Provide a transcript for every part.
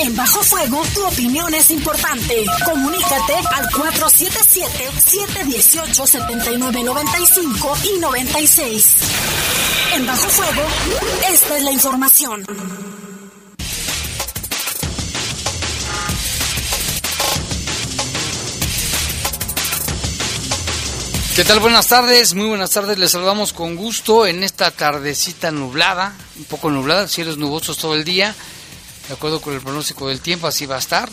En Bajo Fuego, tu opinión es importante. Comunícate al 477-718-7995 y 96. En Bajo Fuego, esta es la información. ¿Qué tal? Buenas tardes, muy buenas tardes. Les saludamos con gusto en esta tardecita nublada, un poco nublada, cielos nubosos todo el día, de acuerdo con el pronóstico del tiempo, así va a estar.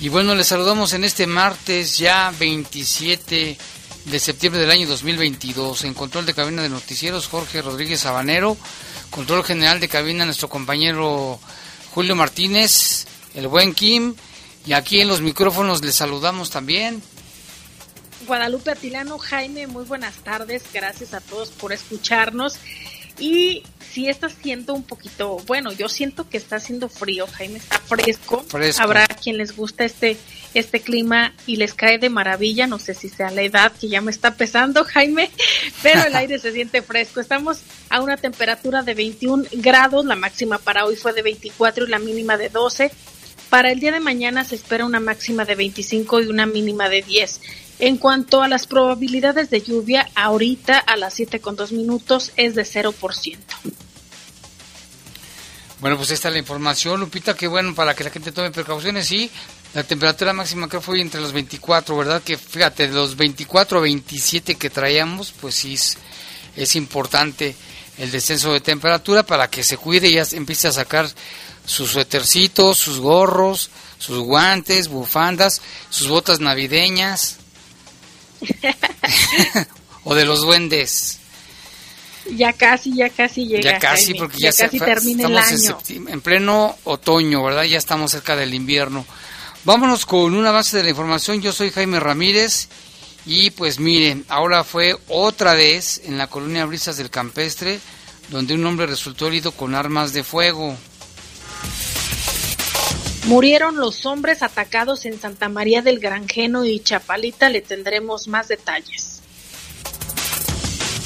Y bueno, les saludamos en este martes ya 27 de septiembre del año 2022. En control de cabina de noticieros, Jorge Rodríguez Sabanero. Control general de cabina, nuestro compañero Julio Martínez, el buen Kim. Y aquí en los micrófonos les saludamos también Guadalupe Atilano, Jaime, muy buenas tardes, gracias a todos por escucharnos. Y si está siendo un poquito, bueno, yo siento que está haciendo frío, Jaime, está fresco. Habrá quien les gusta este, este clima y les cae de maravilla, no sé si sea la edad que ya me está pesando, Jaime, pero el aire se siente fresco. Estamos a una temperatura de 21 grados, la máxima para hoy fue de 24 y la mínima de 12. Para el día de mañana se espera una máxima de 25 y una mínima de 10. En cuanto a las probabilidades de lluvia, ahorita a las 7 con 2 minutos es de 0%. Bueno, pues esta es la información, Lupita, que bueno, para que la gente tome precauciones, sí, la temperatura máxima que fue entre los 24, ¿verdad? Que fíjate, de los 24 a 27 que traíamos, pues sí es, es importante el descenso de temperatura para que se cuide y ya empiece a sacar sus suétercitos, sus gorros, sus guantes, bufandas, sus botas navideñas, o de los duendes. Ya casi, ya casi llega. Ya casi, porque ya, casi termina el año. En, pleno otoño, ¿verdad? Ya estamos cerca del invierno. Vámonos con una base de la información. Yo soy Jaime Ramírez y pues miren, ahora fue otra vez en la colonia Brisas del Campestre, donde un hombre resultó herido con armas de fuego. Murieron los hombres atacados en Santa María del Granjeno y Chapalita. Le tendremos más detalles.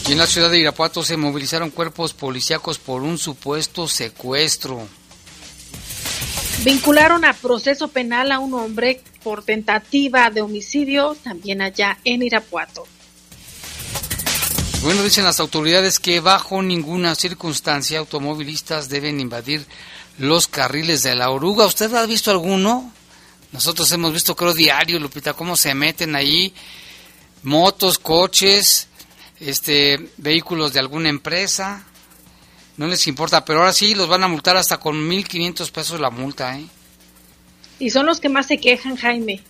Y en la ciudad de Irapuato se movilizaron cuerpos policíacos por un supuesto secuestro. Vincularon a proceso penal a un hombre por tentativa de homicidio también allá en Irapuato. Bueno, dicen las autoridades que bajo ninguna circunstancia automovilistas deben invadir los carriles de la oruga. ¿Usted ha visto alguno? Nosotros hemos visto, creo, diario, Lupita, cómo se meten ahí motos, coches, este, vehículos de alguna empresa. No les importa, pero ahora sí los van a multar hasta con 1.500 pesos la multa, ¿eh? Y son los que más se quejan, Jaime,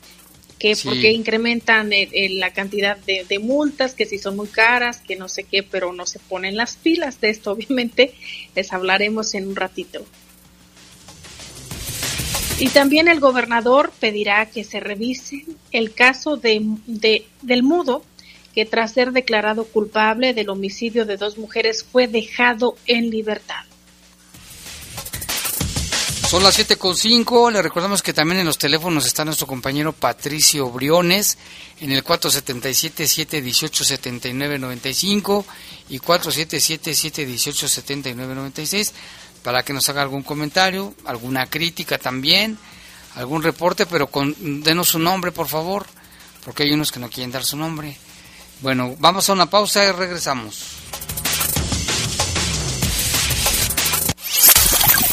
que porque incrementan la cantidad de, de, multas, que si son muy caras, que no sé qué, pero no se ponen las pilas de esto. Obviamente les hablaremos en un ratito. Y también el gobernador pedirá que se revise el caso de, del mudo, que tras ser declarado culpable del homicidio de dos mujeres fue dejado en libertad. Son las 7.5, le recordamos que también en los teléfonos está nuestro compañero Patricio Briones en el 477-718-7995 y 477-718-7996 para que nos haga algún comentario, alguna crítica también, algún reporte, pero con, denos su nombre, por favor, porque hay unos que no quieren dar su nombre. Bueno, vamos a una pausa y regresamos.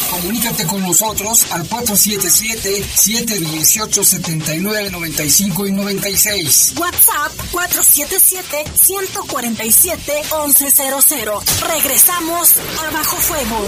Comunícate con nosotros al 477-718-7995 y 96. WhatsApp 477-147-1100. Regresamos a Bajo Fuego.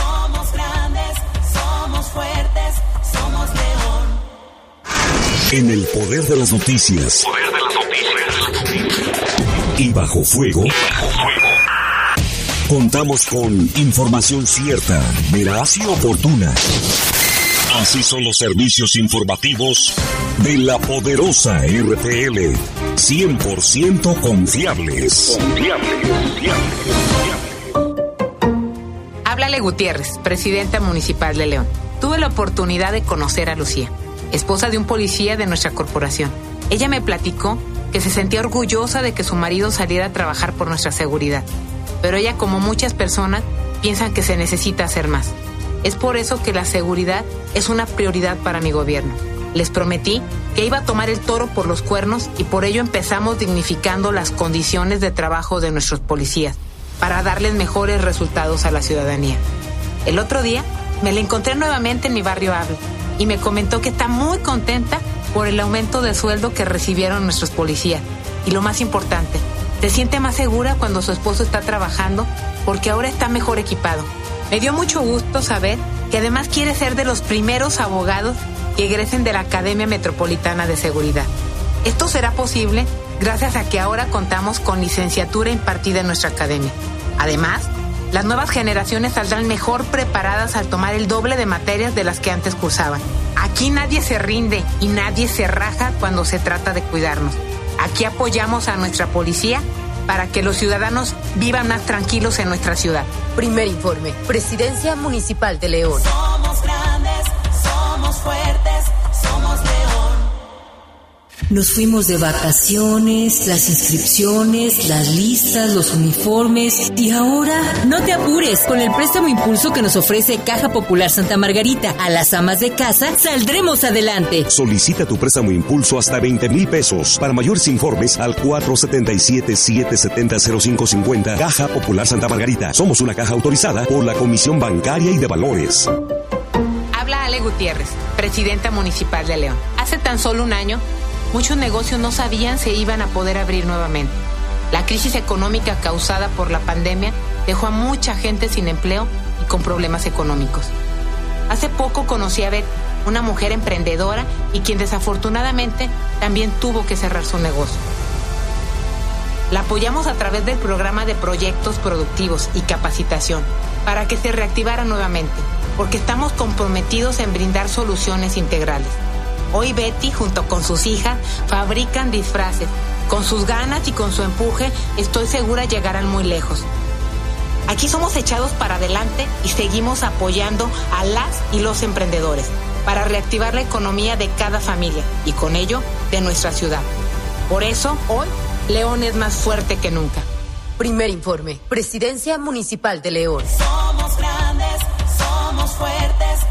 fuertes, somos León. En el poder de las noticias. Poder de las noticias. Y bajo fuego. bajo fuego. Contamos con información cierta, veraz y oportuna. Así son los servicios informativos de la poderosa RTL. 100% confiables. Confiables, confiables, confiables. Háblale Gutiérrez, presidenta municipal de León tuve la oportunidad de conocer a Lucía, esposa de un policía de nuestra corporación. Ella me platicó que se sentía orgullosa de que su marido saliera a trabajar por nuestra seguridad, pero ella, como muchas personas, piensan que se necesita hacer más. Es por eso que la seguridad es una prioridad para mi gobierno. Les prometí que iba a tomar el toro por los cuernos y por ello empezamos dignificando las condiciones de trabajo de nuestros policías para darles mejores resultados a la ciudadanía. El otro día me la encontré nuevamente en mi barrio Ave y me comentó que está muy contenta por el aumento de sueldo que recibieron nuestros policías. Y lo más importante, se siente más segura cuando su esposo está trabajando porque ahora está mejor equipado. Me dio mucho gusto saber que además quiere ser de los primeros abogados que egresen de la Academia Metropolitana de Seguridad. Esto será posible gracias a que ahora contamos con licenciatura impartida en nuestra academia. Además, las nuevas generaciones saldrán mejor preparadas al tomar el doble de materias de las que antes cursaban. Aquí nadie se rinde y nadie se raja cuando se trata de cuidarnos. Aquí apoyamos a nuestra policía para que los ciudadanos vivan más tranquilos en nuestra ciudad. Primer informe, Presidencia Municipal de León. Somos grandes, somos fuertes. Nos fuimos de vacaciones, las inscripciones, las listas, los uniformes y ahora no te apures con el préstamo impulso que nos ofrece Caja Popular Santa Margarita. A las amas de casa saldremos adelante. Solicita tu préstamo impulso hasta 20 mil pesos. Para mayores informes al 477-770-0550 Caja Popular Santa Margarita. Somos una caja autorizada por la Comisión Bancaria y de Valores. Habla Ale Gutiérrez, presidenta municipal de León. Hace tan solo un año muchos negocios no sabían si iban a poder abrir nuevamente. La crisis económica causada por la pandemia dejó a mucha gente sin empleo y con problemas económicos. Hace poco conocí a Beth, una mujer emprendedora y quien desafortunadamente también tuvo que cerrar su negocio. La apoyamos a través del programa de proyectos productivos y capacitación para que se reactivara nuevamente, porque estamos comprometidos en brindar soluciones integrales. Hoy Betty, junto con sus hijas, fabrican disfraces. Con sus ganas y con su empuje, estoy segura llegarán muy lejos. Aquí somos echados para adelante y seguimos apoyando a las y los emprendedores para reactivar la economía de cada familia y con ello de nuestra ciudad. Por eso, hoy, León es más fuerte que nunca. Primer informe, Presidencia Municipal de León. Somos grandes, somos fuertes.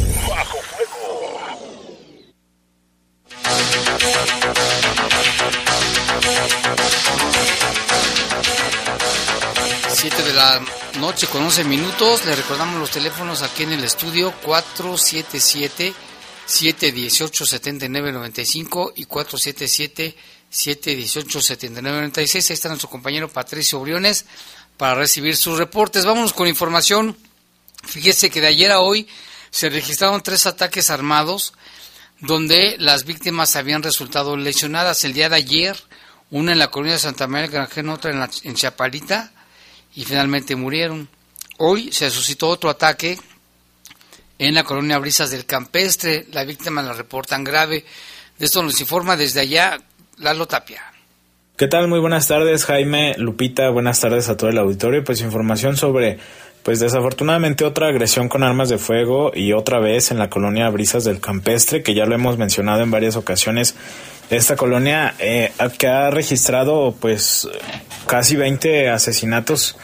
7 de la noche con 11 minutos. Le recordamos los teléfonos aquí en el estudio 477-718-7995 y 477-718-7996. Ahí está nuestro compañero Patricio Briones para recibir sus reportes. Vámonos con información. Fíjese que de ayer a hoy se registraron tres ataques armados donde las víctimas habían resultado lesionadas. El día de ayer, una en la colonia de Santa María del Granjero, otra en, la, en Chapalita y finalmente murieron. Hoy se suscitó otro ataque en la colonia Brisas del Campestre. La víctima la reportan grave. De esto nos informa desde allá Lalo Tapia. ¿Qué tal? Muy buenas tardes, Jaime, Lupita, buenas tardes a todo el auditorio. Pues información sobre, pues desafortunadamente otra agresión con armas de fuego y otra vez en la colonia Brisas del Campestre, que ya lo hemos mencionado en varias ocasiones. Esta colonia eh, que ha registrado pues casi 20 asesinatos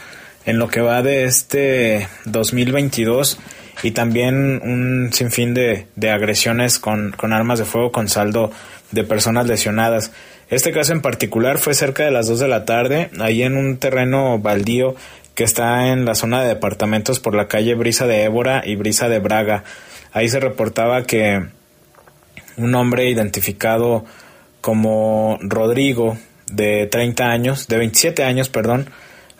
en lo que va de este 2022 y también un sinfín de, de agresiones con, con armas de fuego con saldo de personas lesionadas. Este caso en particular fue cerca de las 2 de la tarde, ahí en un terreno baldío que está en la zona de departamentos por la calle Brisa de Évora y Brisa de Braga. Ahí se reportaba que un hombre identificado como Rodrigo, de 30 años, de 27 años, perdón,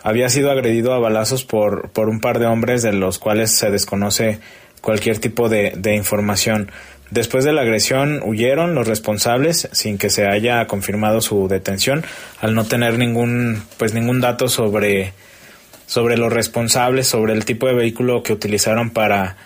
había sido agredido a balazos por, por un par de hombres de los cuales se desconoce cualquier tipo de, de información. Después de la agresión huyeron los responsables sin que se haya confirmado su detención al no tener ningún pues ningún dato sobre sobre los responsables, sobre el tipo de vehículo que utilizaron para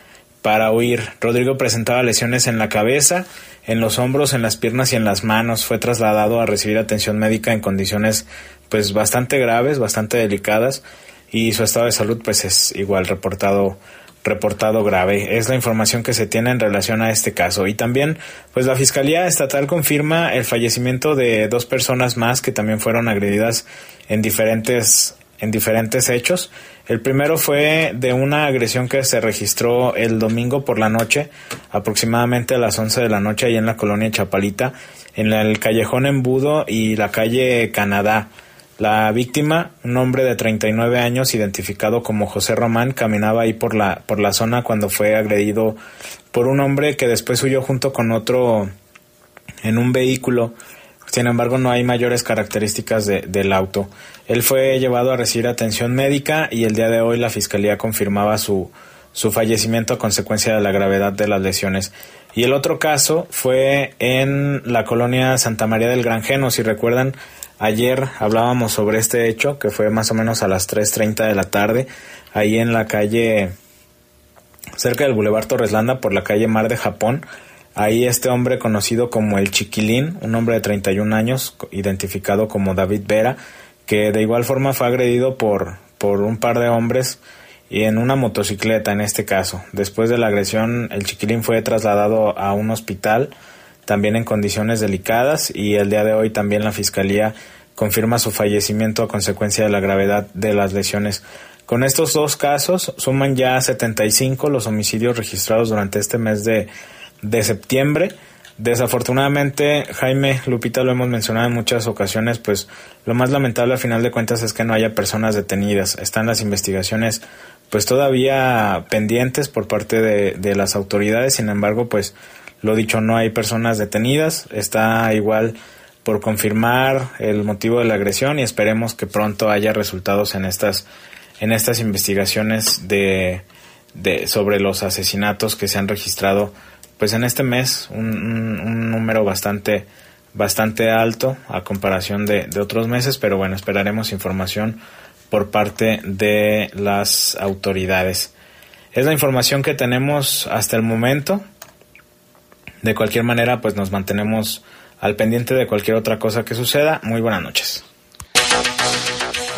para huir. Rodrigo presentaba lesiones en la cabeza, en los hombros, en las piernas y en las manos. Fue trasladado a recibir atención médica en condiciones pues bastante graves, bastante delicadas y su estado de salud pues es igual reportado reportado grave. Es la información que se tiene en relación a este caso. Y también, pues la Fiscalía Estatal confirma el fallecimiento de dos personas más que también fueron agredidas en diferentes, en diferentes hechos. El primero fue de una agresión que se registró el domingo por la noche, aproximadamente a las 11 de la noche, ahí en la colonia Chapalita, en el callejón Embudo y la calle Canadá. La víctima, un hombre de 39 años identificado como José Román, caminaba ahí por la, por la zona cuando fue agredido por un hombre que después huyó junto con otro en un vehículo. Sin embargo, no hay mayores características de, del auto. Él fue llevado a recibir atención médica y el día de hoy la fiscalía confirmaba su, su fallecimiento a consecuencia de la gravedad de las lesiones. Y el otro caso fue en la colonia Santa María del Granjeno. Si recuerdan, Ayer hablábamos sobre este hecho que fue más o menos a las 3.30 de la tarde, ahí en la calle, cerca del Boulevard Torreslanda, por la calle Mar de Japón. Ahí este hombre conocido como el Chiquilín, un hombre de 31 años, identificado como David Vera, que de igual forma fue agredido por, por un par de hombres y en una motocicleta en este caso. Después de la agresión, el Chiquilín fue trasladado a un hospital también en condiciones delicadas y el día de hoy también la Fiscalía confirma su fallecimiento a consecuencia de la gravedad de las lesiones. Con estos dos casos suman ya 75 los homicidios registrados durante este mes de, de septiembre. Desafortunadamente, Jaime Lupita lo hemos mencionado en muchas ocasiones, pues lo más lamentable a final de cuentas es que no haya personas detenidas. Están las investigaciones pues todavía pendientes por parte de, de las autoridades, sin embargo, pues lo dicho, no hay personas detenidas. Está igual por confirmar el motivo de la agresión y esperemos que pronto haya resultados en estas en estas investigaciones de, de sobre los asesinatos que se han registrado pues en este mes un, un, número bastante bastante alto a comparación de, otros meses pero bueno esperaremos información por parte de las autoridades es la información que tenemos hasta el momento de cualquier manera, pues nos mantenemos al pendiente de cualquier otra cosa que suceda. Muy buenas noches.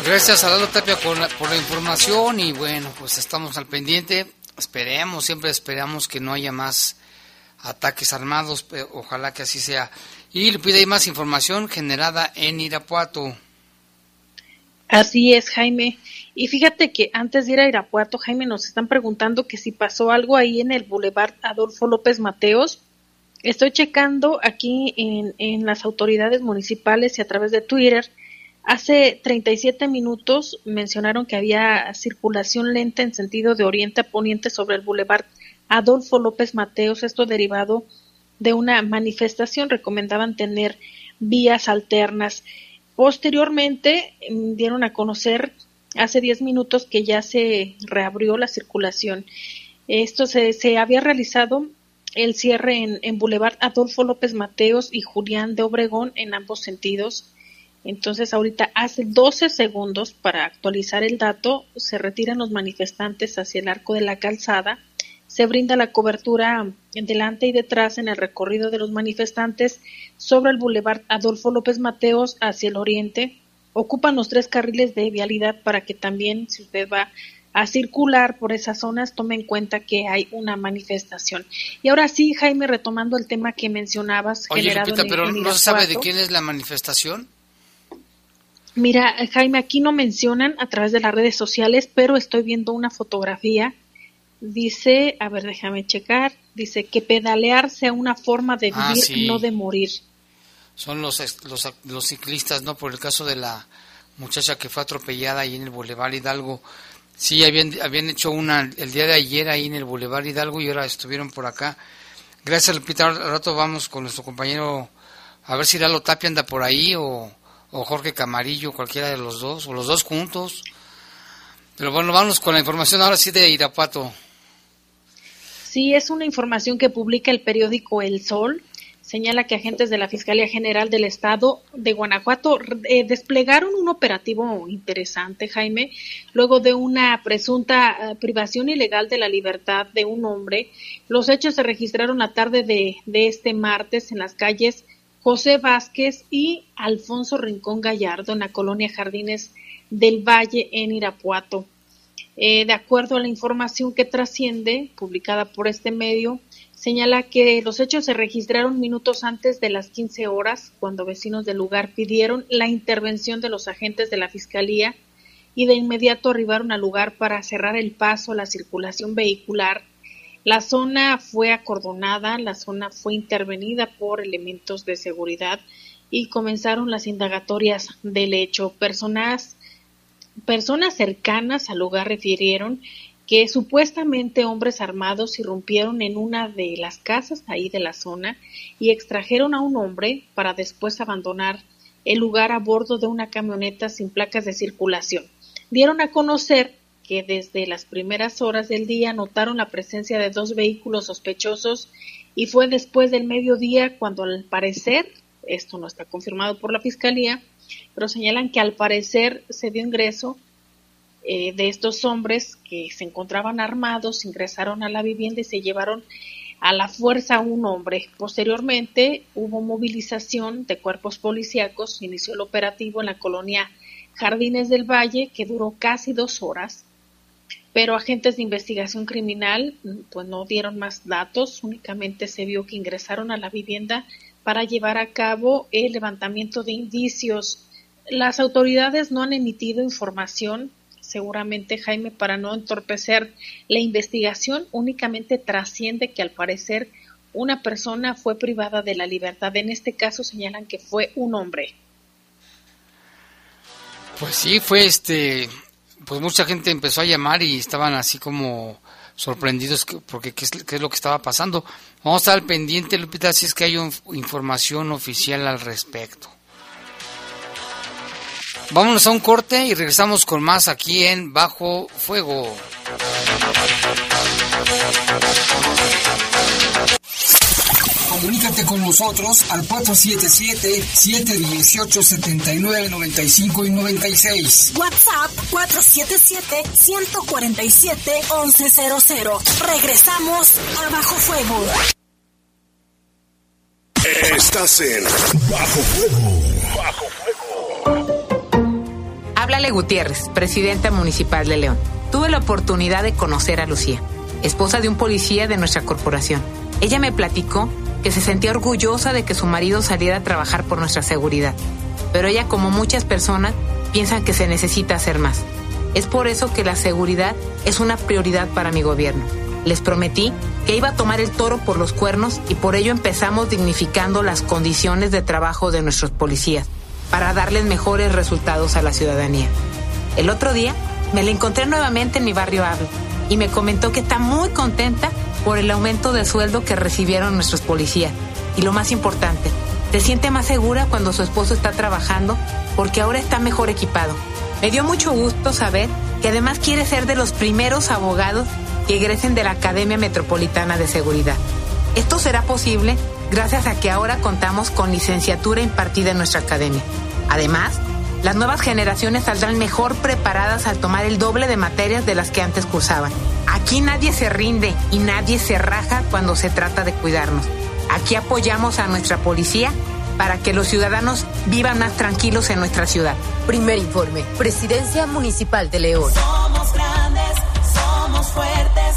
Gracias a Lalo Tapia por la, por la información y bueno, pues estamos al pendiente. Esperemos, siempre esperamos que no haya más ataques armados, ojalá que así sea. Y le pide más información generada en Irapuato. Así es, Jaime. Y fíjate que antes de ir a Irapuato, Jaime, nos están preguntando que si pasó algo ahí en el Boulevard Adolfo López Mateos, Estoy checando aquí en, en las autoridades municipales y a través de Twitter. Hace 37 minutos mencionaron que había circulación lenta en sentido de oriente a poniente sobre el bulevar Adolfo López Mateos, esto derivado de una manifestación. Recomendaban tener vías alternas. Posteriormente mm, dieron a conocer hace 10 minutos que ya se reabrió la circulación. Esto se, había realizado el cierre en, en Boulevard Adolfo López Mateos y Julián de Obregón en ambos sentidos. Entonces ahorita hace 12 segundos para actualizar el dato se retiran los manifestantes hacia el arco de la calzada, se brinda la cobertura delante y detrás en el recorrido de los manifestantes sobre el Boulevard Adolfo López Mateos hacia el oriente, ocupan los tres carriles de vialidad para que también si usted va a circular por esas zonas, tome en cuenta que hay una manifestación. Y ahora sí, Jaime, retomando el tema que mencionabas, Oye, generado Lupita, en- pero no se sabe de quién es la manifestación. Mira, Jaime, aquí no mencionan a través de las redes sociales, pero estoy viendo una fotografía. Dice, a ver, déjame checar. Dice que pedalear sea una forma de Ah, vivir, sí. no de morir. Son los, los, los ciclistas, ¿no? Por el caso de la muchacha que fue atropellada ahí en el Boulevard Hidalgo. Sí, habían, habían hecho una el día de ayer ahí en el Boulevard Hidalgo y ahora estuvieron por acá. Gracias, Lupita. Al rato vamos con nuestro compañero a ver si Lalo Tapia anda por ahí o, o Jorge Camarillo, cualquiera de los dos, o los dos juntos. Pero bueno, vamos con la información ahora sí de Irapuato. Sí, es una información que publica el periódico El Sol. Señala que agentes de la Fiscalía General del Estado de Guanajuato eh, desplegaron un operativo interesante, Jaime, luego de una presunta eh, privación ilegal de la libertad de un hombre. Los hechos se registraron la tarde de, de este martes en las calles José Vázquez y Alfonso Rincón Gallardo en la colonia Jardines del Valle en Irapuato. Eh, de acuerdo a la información que trasciende, publicada por este medio, señala que los hechos se registraron minutos antes de las 15 horas, cuando vecinos del lugar pidieron la intervención de los agentes de la Fiscalía y de inmediato arribaron al lugar para cerrar el paso a la circulación vehicular. La zona fue acordonada, la zona fue intervenida por elementos de seguridad y comenzaron las indagatorias del hecho. Personas Personas cercanas al lugar refirieron que supuestamente hombres armados irrumpieron en una de las casas ahí de la zona y extrajeron a un hombre para después abandonar el lugar a bordo de una camioneta sin placas de circulación. Dieron a conocer que desde las primeras horas del día notaron la presencia de dos vehículos sospechosos y fue después del mediodía cuando al parecer, esto no está confirmado por la Fiscalía, pero señalan que al parecer se dio ingreso eh, de estos hombres que se encontraban armados, ingresaron a la vivienda y se llevaron a la fuerza a un hombre. Posteriormente hubo movilización de cuerpos policíacos, inició el operativo en la colonia Jardines del Valle, que duró casi dos horas, pero agentes de investigación criminal mm, pues no dieron más datos, únicamente se vio que ingresaron a la vivienda para llevar a cabo el levantamiento de indicios. Las autoridades no han emitido información, seguramente Jaime, para no entorpecer la investigación, únicamente trasciende que al parecer una persona fue privada de la libertad. En este caso señalan que fue un hombre. Pues sí, fue este, pues mucha gente empezó a llamar y estaban así como sorprendidos que- porque qué es, qué es lo que estaba pasando. Vamos a estar al pendiente, Lupita, si es que hay un- información oficial al respecto. Vámonos a un corte y regresamos con más aquí en Bajo Fuego. Comunícate con nosotros al 477-718-7995 y 96. WhatsApp 477-147-1100. Regresamos a Bajo Fuego. Estás en Bajo Fuego. Bajo Háblale Gutiérrez, presidenta municipal de León. Tuve la oportunidad de conocer a Lucía, esposa de un policía de nuestra corporación. Ella me platicó que se sentía orgullosa de que su marido saliera a trabajar por nuestra seguridad. Pero ella, como muchas personas, piensa que se necesita hacer más. Es por eso que la seguridad es una prioridad para mi gobierno. Les prometí que iba a tomar el toro por los cuernos y por ello empezamos dignificando las condiciones de trabajo de nuestros policías para darles mejores resultados a la ciudadanía. El otro día me la encontré nuevamente en mi barrio Ave y me comentó que está muy contenta por el aumento de sueldo que recibieron nuestros policías. Y lo más importante, se siente más segura cuando su esposo está trabajando porque ahora está mejor equipado. Me dio mucho gusto saber que además quiere ser de los primeros abogados que egresen de la Academia Metropolitana de Seguridad. Esto será posible gracias a que ahora contamos con licenciatura impartida en nuestra academia. Además, las nuevas generaciones saldrán mejor preparadas al tomar el doble de materias de las que antes cursaban. Aquí nadie se rinde y nadie se raja cuando se trata de cuidarnos. Aquí apoyamos a nuestra policía para que los ciudadanos vivan más tranquilos en nuestra ciudad. Primer informe, Presidencia Municipal de León. Somos grandes, somos fuertes.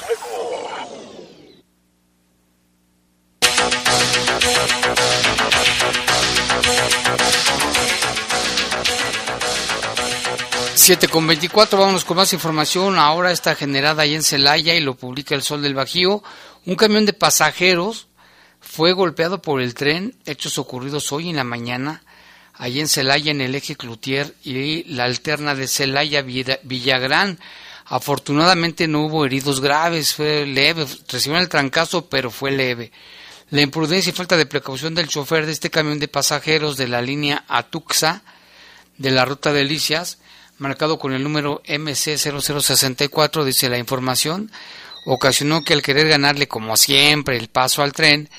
Siete con 24, vámonos con más información. Ahora está generada ahí en Celaya y lo publica el Sol del Bajío. Un camión de pasajeros fue golpeado por el tren, hechos ocurridos hoy en la mañana, ahí en Celaya, en el eje Cloutier y la alterna de Celaya Villagrán. Afortunadamente no hubo heridos graves, fue leve, recibieron el trancazo, pero fue leve. La imprudencia y falta de precaución del chofer de este camión de pasajeros de la línea Atuxa de la ruta de Delicias, marcado con el número MC0064, dice la información, ocasionó que al querer ganarle como siempre el paso al tren,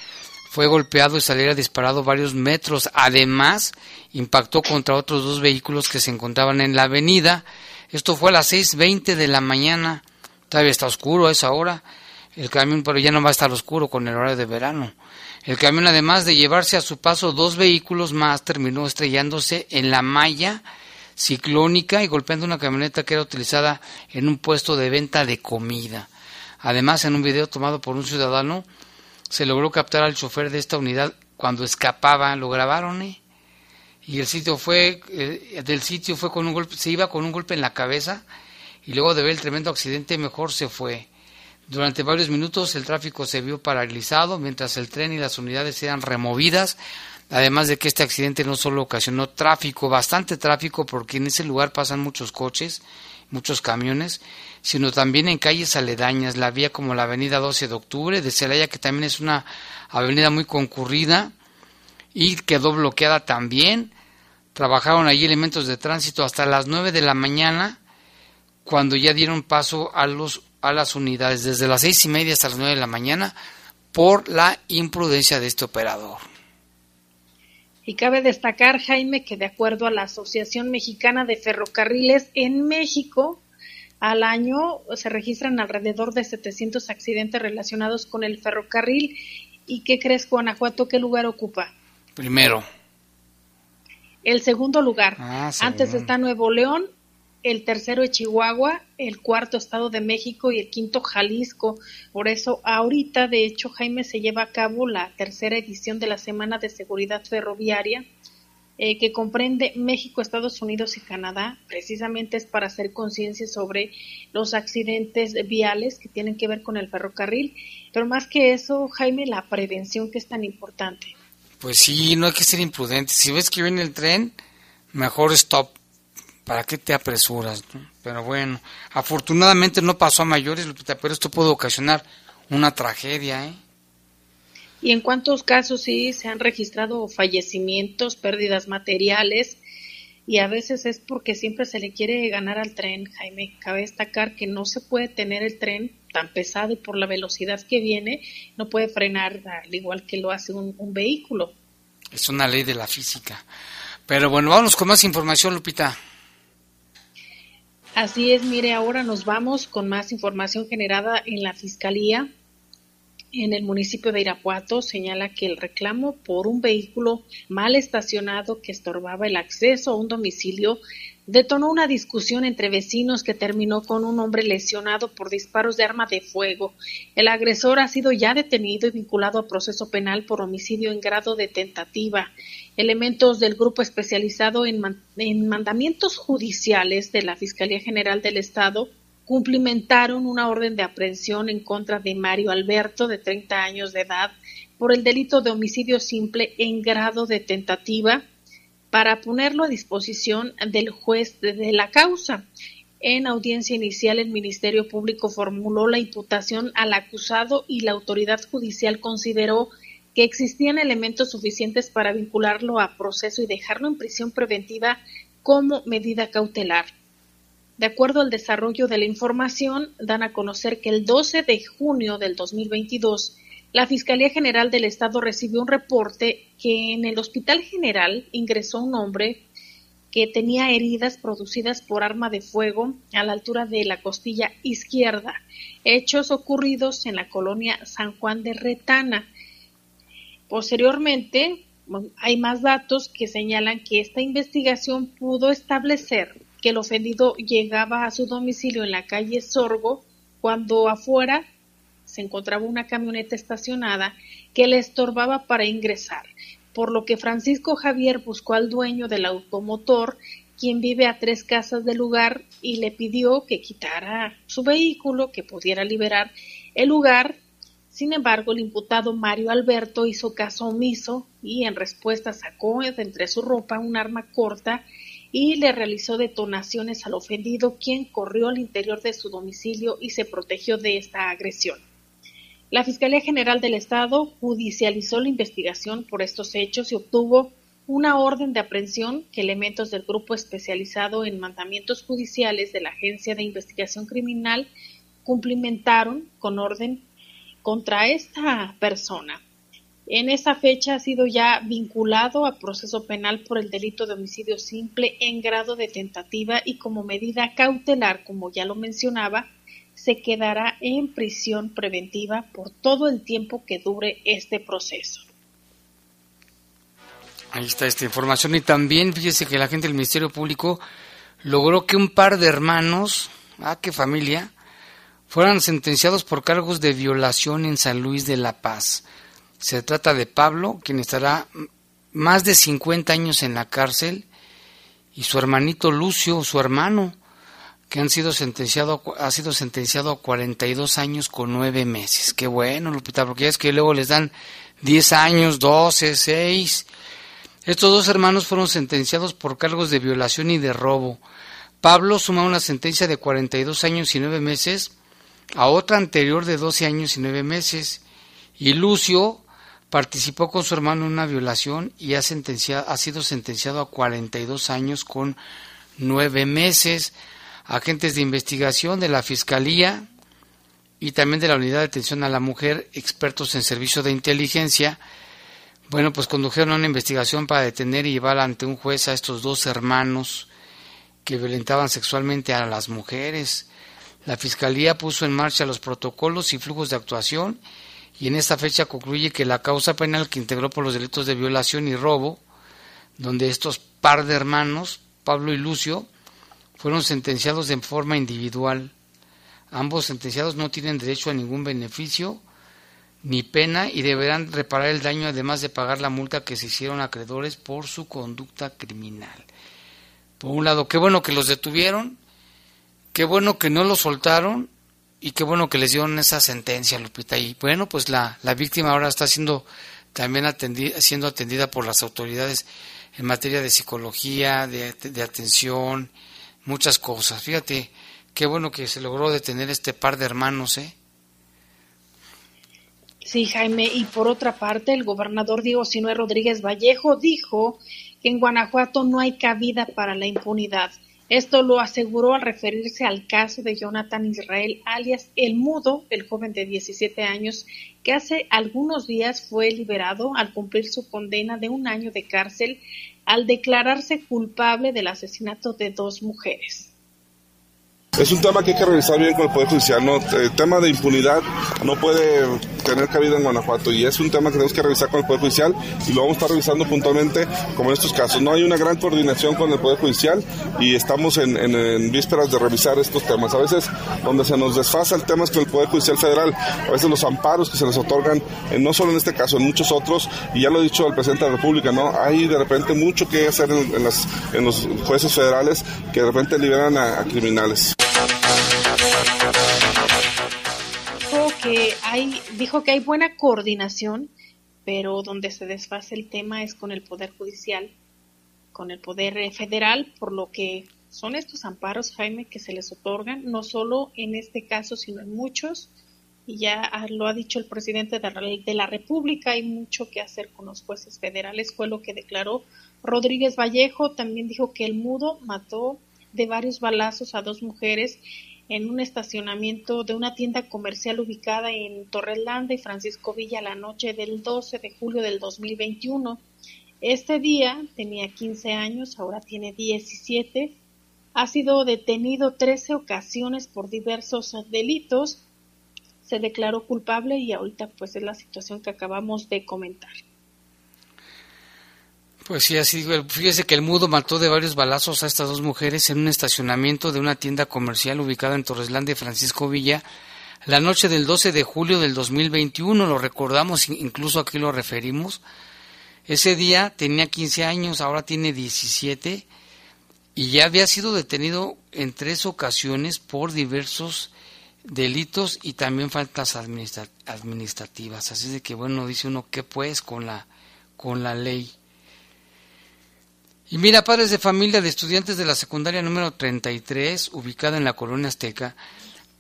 fue golpeado y saliera disparado varios metros. Además, impactó contra otros dos vehículos que se encontraban en la avenida. Esto fue a las 6.20 de la mañana. Todavía está oscuro a esa hora. El camión, pero ya no va a estar oscuro con el horario de verano. El camión, además de llevarse a su paso dos vehículos más, terminó estrellándose en la malla ciclónica y golpeando una camioneta que era utilizada en un puesto de venta de comida. Además, en un video tomado por un ciudadano, se logró captar al chofer de esta unidad cuando escapaba, lo grabaron, ¿eh? Y el sitio fue, eh, del sitio fue con un golpe, se iba con un golpe en la cabeza y luego de ver el tremendo accidente mejor se fue. Durante varios minutos el tráfico se vio paralizado mientras el tren y las unidades eran removidas, además de que este accidente no solo ocasionó tráfico, bastante tráfico, porque en ese lugar pasan muchos coches, muchos camiones, sino también en calles aledañas, la vía como la avenida 12 de octubre de Celaya, que también es una avenida muy concurrida, y quedó bloqueada también. Trabajaron allí elementos de tránsito hasta las 9 de la mañana, cuando ya dieron paso a, los, a las unidades, desde las seis y media hasta las 9 de la mañana, por la imprudencia de este operador. Y cabe destacar, Jaime, que de acuerdo a la Asociación Mexicana de Ferrocarriles en México, al año se registran alrededor de 700 accidentes relacionados con el ferrocarril. ¿Y qué crees, Guanajuato, qué lugar ocupa? Primero. El segundo lugar. Ah, Antes está Nuevo León, el tercero es Chihuahua, el cuarto Estado de México y el quinto Jalisco. Por eso, ahorita, de hecho, Jaime, se lleva a cabo la tercera edición de la Semana de Seguridad Ferroviaria, eh, que comprende México, Estados Unidos y Canadá. Precisamente es para hacer conciencia sobre los accidentes viales que tienen que ver con el ferrocarril. Pero más que eso, Jaime, la prevención que es tan importante. Pues sí, no hay que ser imprudente. Si ves que viene el tren, mejor stop. ¿Para qué te apresuras? no? Pero bueno, afortunadamente no pasó a mayores, Lupita, pero esto puede ocasionar una tragedia, ¿eh? ¿Y en cuántos casos sí se han registrado fallecimientos, pérdidas materiales? Y a veces es porque siempre se le quiere ganar al tren, Jaime. Cabe destacar que no se puede tener el tren tan pesado y por la velocidad que viene, no puede frenar al igual que lo hace un, un vehículo. Es una ley de la física. Pero bueno, vamos con más información, Lupita. Así es, mire, ahora nos vamos con más información generada en la Fiscalía. En el municipio de Irapuato señala que el reclamo por un vehículo mal estacionado que estorbaba el acceso a un domicilio detonó una discusión entre vecinos que terminó con un hombre lesionado por disparos de arma de fuego. El agresor ha sido ya detenido y vinculado a proceso penal por homicidio en grado de tentativa. Elementos del grupo especializado en, man- en mandamientos judiciales de la Fiscalía General del Estado cumplimentaron una orden de aprehensión en contra de Mario Alberto, de 30 años de edad, por el delito de homicidio simple en grado de tentativa para ponerlo a disposición del juez de, la causa. En audiencia inicial, el Ministerio Público formuló la imputación al acusado y la autoridad judicial consideró que existían elementos suficientes para vincularlo a proceso y dejarlo en prisión preventiva como medida cautelar. De acuerdo al desarrollo de la información, dan a conocer que el 12 de junio del 2022, la Fiscalía General del Estado recibió un reporte que en el Hospital General ingresó un hombre que tenía heridas producidas por arma de fuego a la altura de la costilla izquierda, hechos ocurridos en la colonia San Juan de Retana. Posteriormente, hay más datos que señalan que esta investigación pudo establecer que el ofendido llegaba a su domicilio en la calle Sorgo cuando afuera se encontraba una camioneta estacionada que le estorbaba para ingresar, por lo que Francisco Javier buscó al dueño del automotor, quien vive a tres casas del lugar, y le pidió que quitara su vehículo, que pudiera liberar el lugar. Sin embargo, el imputado Mario Alberto hizo caso omiso y en respuesta sacó de entre su ropa un arma corta y le realizó detonaciones al ofendido, quien corrió al interior de su domicilio y se protegió de esta agresión. La Fiscalía General del Estado judicializó la investigación por estos hechos y obtuvo una orden de aprehensión que elementos del grupo especializado en mandamientos judiciales de la Agencia de Investigación Criminal cumplimentaron con orden contra esta persona. En esa fecha ha sido ya vinculado a proceso penal por el delito de homicidio simple en grado de tentativa y como medida cautelar, como ya lo mencionaba, se quedará en prisión preventiva por todo el tiempo que dure este proceso. Ahí está esta información. Y también fíjese que la gente del Ministerio Público logró que un par de hermanos, ah, qué familia, fueran sentenciados por cargos de violación en San Luis de la Paz. Se trata de Pablo, quien estará más de 50 años en la cárcel, y su hermanito Lucio, su hermano, que han sido sentenciado, ha sido sentenciado a 42 años con 9 meses. Qué bueno, Lupita, porque ya es que luego les dan 10 años, 12, 6. Estos dos hermanos fueron sentenciados por cargos de violación y de robo. Pablo suma una sentencia de 42 años y 9 meses a otra anterior de 12 años y 9 meses. Y Lucio participó con su hermano en una violación y ha, sentenciado, ha sido sentenciado a 42 años con 9 meses. Agentes de investigación de la Fiscalía y también de la Unidad de Atención a la Mujer, expertos en servicio de inteligencia, bueno, pues condujeron una investigación para detener y llevar ante un juez a estos dos hermanos que violentaban sexualmente a las mujeres. La Fiscalía puso en marcha los protocolos y flujos de actuación y en esta fecha concluye que la causa penal que integró por los delitos de violación y robo, donde estos par de hermanos, Pablo y Lucio, fueron sentenciados de forma individual. Ambos sentenciados no tienen derecho a ningún beneficio ni pena y deberán reparar el daño además de pagar la multa que se hicieron acreedores por su conducta criminal. Por un lado, qué bueno que los detuvieron, qué bueno que no los soltaron y qué bueno que les dieron esa sentencia, Lupita. Y bueno, pues la, la víctima ahora está siendo también atendida, siendo atendida por las autoridades en materia de psicología, de, de atención, muchas cosas. Fíjate, qué bueno que se logró detener este par de hermanos, ¿eh? Sí, Jaime, y por otra parte, el gobernador Diego Sinue Rodríguez Vallejo dijo que en Guanajuato no hay cabida para la impunidad. Esto lo aseguró al referirse al caso de Jonathan Israel, alias El Mudo, el joven de 17 años, que hace algunos días fue liberado al cumplir su condena de un año de cárcel al declararse culpable del asesinato de dos mujeres. Es un tema que hay que revisar bien con el Poder Judicial. ¿no? El tema de impunidad no puede tener cabida en Guanajuato y es un tema que tenemos que revisar con el Poder Judicial y lo vamos a estar revisando puntualmente como en estos casos. No hay una gran coordinación con el Poder Judicial y estamos en, en, en vísperas de revisar estos temas. A veces donde se nos desfasa el tema es con el Poder Judicial Federal. A veces los amparos que se les otorgan, en, no solo en este caso, en muchos otros, y ya lo ha dicho el presidente de la República, ¿no? hay de repente mucho que hacer en, en los jueces federales que de repente liberan a criminales. Dijo que hay, dijo que hay buena coordinación, pero donde se desfase el tema es con el Poder Judicial, con el Poder eh, Federal, por lo que son estos amparos, Jaime, que se les otorgan, no solo en este caso, sino en muchos, y ya lo ha dicho el presidente de la, de la República, hay mucho que hacer con los jueces federales, fue lo que declaró Rodríguez Vallejo, también dijo que el mudo mató de varios balazos a dos mujeres en un estacionamiento de una tienda comercial ubicada en Torrelanda y Francisco Villa la noche del 12 de julio del 2021. Este día tenía 15 años, ahora tiene 17. Ha sido detenido 13 ocasiones por diversos delitos. Se declaró culpable y ahorita pues es la situación que acabamos de comentar. Pues sí, así fíjese que el mudo mató de varios balazos a estas dos mujeres en un estacionamiento de una tienda comercial ubicada en Torreslanda y Francisco Villa la noche del 12 de julio del 2021, lo recordamos, incluso aquí lo referimos. Ese día tenía 15 años, ahora tiene 17 y ya había sido detenido en tres ocasiones por diversos delitos y también faltas administra administrativas. Así de que bueno, dice uno, ¿qué pues con la, con la ley? Y mira, padres de familia de estudiantes de la secundaria número 33, ubicada en la colonia Azteca,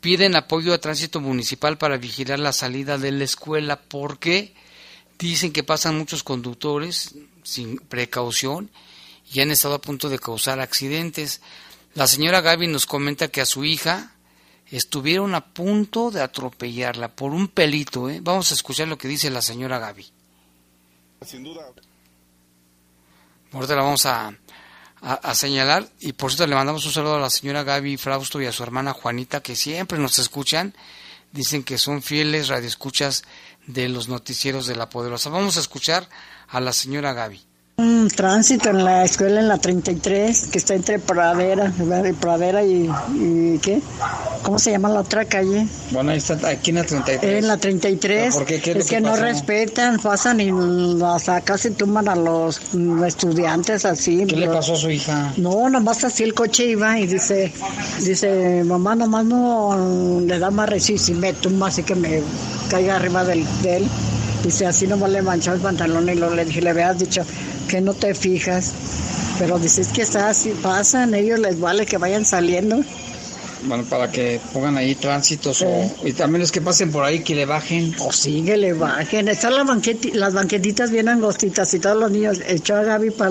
piden apoyo a tránsito municipal para vigilar la salida de la escuela porque dicen que pasan muchos conductores sin precaución y han estado a punto de causar accidentes. La señora Gaby nos comenta que a su hija estuvieron a punto de atropellarla por un pelito. ¿eh? Vamos a escuchar lo que dice la señora Gaby. Sin duda. Ahorita la vamos a, a, a, señalar. Y por cierto, le mandamos un saludo a la señora Gaby Frausto y a su hermana Juanita, que siempre nos escuchan. Dicen que son fieles radioescuchas de los noticieros de la Poderosa. Vamos a escuchar a la señora Gaby. Un tránsito en la escuela en la 33, que está entre Pradera. Pradera y, y ¿qué? ¿Cómo se llama la otra calle? Bueno, ahí está, aquí en la 33. En la 33. ¿Pero por qué? ¿Qué es que, que no respetan, pasan y hasta casi tumban a los estudiantes así. ¿Qué le pasó a su hija? No, nomás así el coche iba y dice, dice, mamá, nomás no le da más resistir, me tumba así que me caiga arriba del, de él. Dice, así nomás le manchó el pantalón y luego le dije, le habías dicho que no te fijas. Pero dices que está así, pasan, ellos les vale que vayan saliendo. Bueno, para que pongan ahí tránsitos o, y también los que pasen por ahí que le bajen. O sí, que le bajen. Están las, banqueti- las banquetitas bien angostitas y todos los niños echó a Gaby para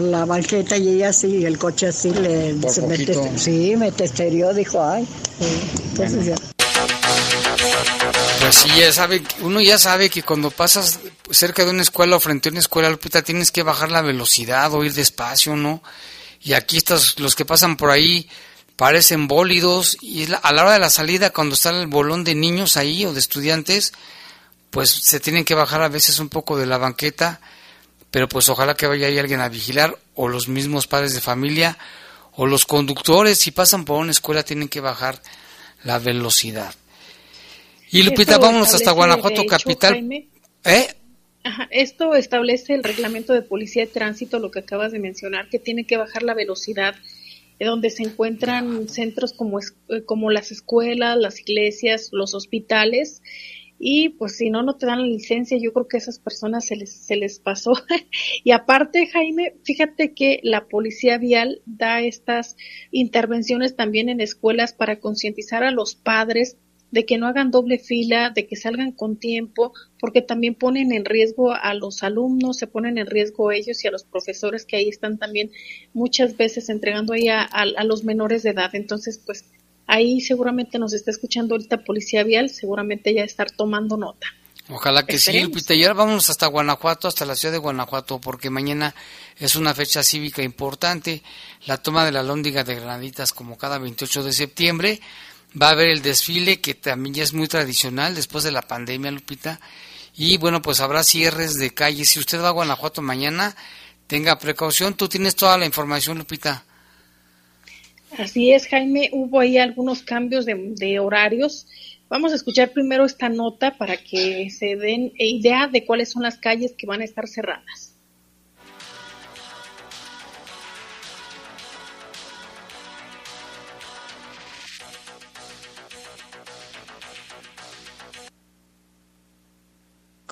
la banqueta y ella así, y el coche así le Por se me poquito. teste- sí, me testerió, dijo, ay. sí. Entonces ya. Ya sabe, uno ya sabe que cuando pasas cerca de una escuela o frente a una escuela, Lupita, tienes que bajar la velocidad o ir despacio, ¿no? Y aquí estás, los que pasan por ahí parecen bólidos y a la hora de la salida, cuando está el bolón de niños ahí o de estudiantes, pues se tienen que bajar a veces un poco de la banqueta, pero pues ojalá que vaya ahí alguien a vigilar o los mismos padres de familia o los conductores si pasan por una escuela tienen que bajar la velocidad. Y Lupita, Esto vámonos hasta Guanajuato hecho, capital. Jaime, ¿Eh? Ajá, esto establece el reglamento de policía de tránsito, lo que acabas de mencionar, que tiene que bajar la velocidad donde se encuentran centros como, eh, como las escuelas, las iglesias, los hospitales. Y pues si no, no te dan la licencia, yo creo que a esas personas se les, se les pasó. y aparte, Jaime, fíjate que la policía vial da estas intervenciones también en escuelas para concientizar a los padres de que no hagan doble fila, de que salgan con tiempo, porque también ponen en riesgo a los alumnos, se ponen en riesgo ellos y a los profesores que ahí están también muchas veces entregando ahí a, a- a los menores de edad. Entonces, pues ahí seguramente nos está escuchando ahorita Policía Vial, seguramente ya estar tomando nota. Ojalá que sí. Lupita. Y ahora vámonos hasta Guanajuato, hasta la ciudad de Guanajuato, porque mañana es una fecha cívica importante, la toma de la lóndiga de Granaditas como cada 28 de septiembre. Va a haber el desfile que también ya es muy tradicional después de la pandemia, Lupita. Y bueno, pues habrá cierres de calles. Si usted va a Guanajuato mañana, tenga precaución. Tú tienes toda la información, Lupita. Así es, Jaime, hubo ahí algunos cambios de, de horarios. Vamos a escuchar primero esta nota para que se den idea de cuáles son las calles que van a estar cerradas.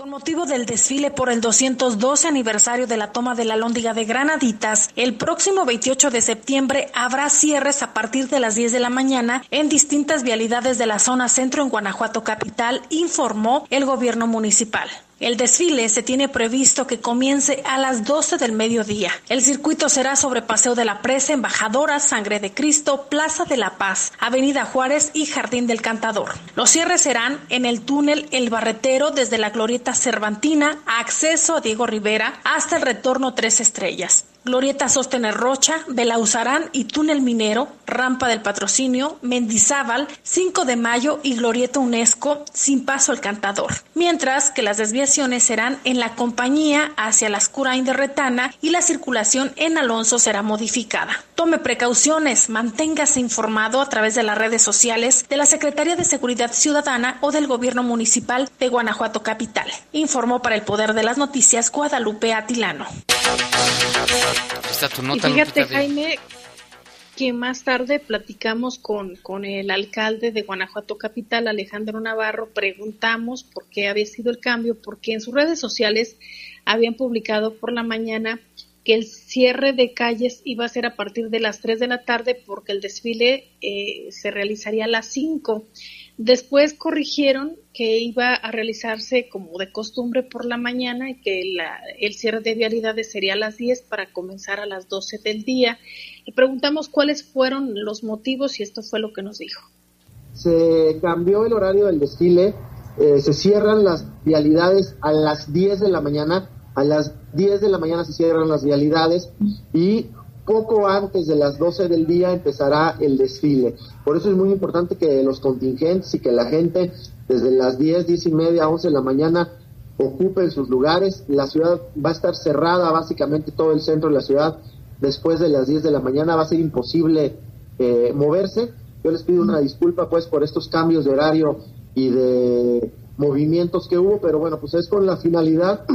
Con motivo del desfile por el 212 aniversario de la toma de la Lóndiga de Granaditas, el próximo 28 de septiembre habrá cierres a partir de las 10 de la mañana en distintas vialidades de la zona centro en Guanajuato capital, informó el gobierno municipal. El desfile se tiene previsto que comience a las 12 del mediodía. El circuito será sobre Paseo de la Presa, Embajadora, Sangre de Cristo, Plaza de la Paz, Avenida Juárez y Jardín del Cantador. Los cierres serán en el túnel El Barretero desde la Glorieta Cervantina, acceso a Diego Rivera hasta el retorno Tres Estrellas. Glorieta Sostener Rocha, Belauzarán y Túnel Minero, Rampa del Patrocinio, Mendizábal, 5 de Mayo y Glorieta UNESCO, sin paso al cantador. Mientras que las desviaciones serán en la compañía hacia las Curain de Retana y la circulación en Alonso será modificada. Tome precauciones, manténgase informado a través de las redes sociales de la Secretaría de Seguridad Ciudadana o del Gobierno Municipal de Guanajuato Capital. Informó para el Poder de las Noticias Guadalupe Atilano. Está tu Y fíjate, Lupita. Jaime, que más tarde platicamos con, con el alcalde de Guanajuato Capital, Alejandro Navarro, preguntamos por qué había sido el cambio, porque en sus redes sociales habían publicado por la mañana que el cierre de calles iba a ser a partir de las 3 de la tarde porque el desfile eh, se realizaría a las 5. Después corrigieron que iba a realizarse como de costumbre por la mañana y que la- el cierre de vialidades sería a las 10 para comenzar a las 12 del día. Le preguntamos cuáles fueron los motivos y esto fue lo que nos dijo. se cambió el horario del desfile, eh, se cierran las vialidades a las 10 de la mañana, a las 10 de la mañana se cierran las vialidades y poco antes de las 12 del día empezará el desfile. Por eso es muy importante que los contingentes y que la gente desde las 10, 10 y media, 11 de la mañana ocupen sus lugares. La ciudad va a estar cerrada, básicamente todo el centro de la ciudad, después de las 10 de la mañana. Va a ser imposible eh, moverse. Yo les pido una disculpa, pues, por estos cambios de horario y de movimientos que hubo, pero bueno, pues es con la finalidad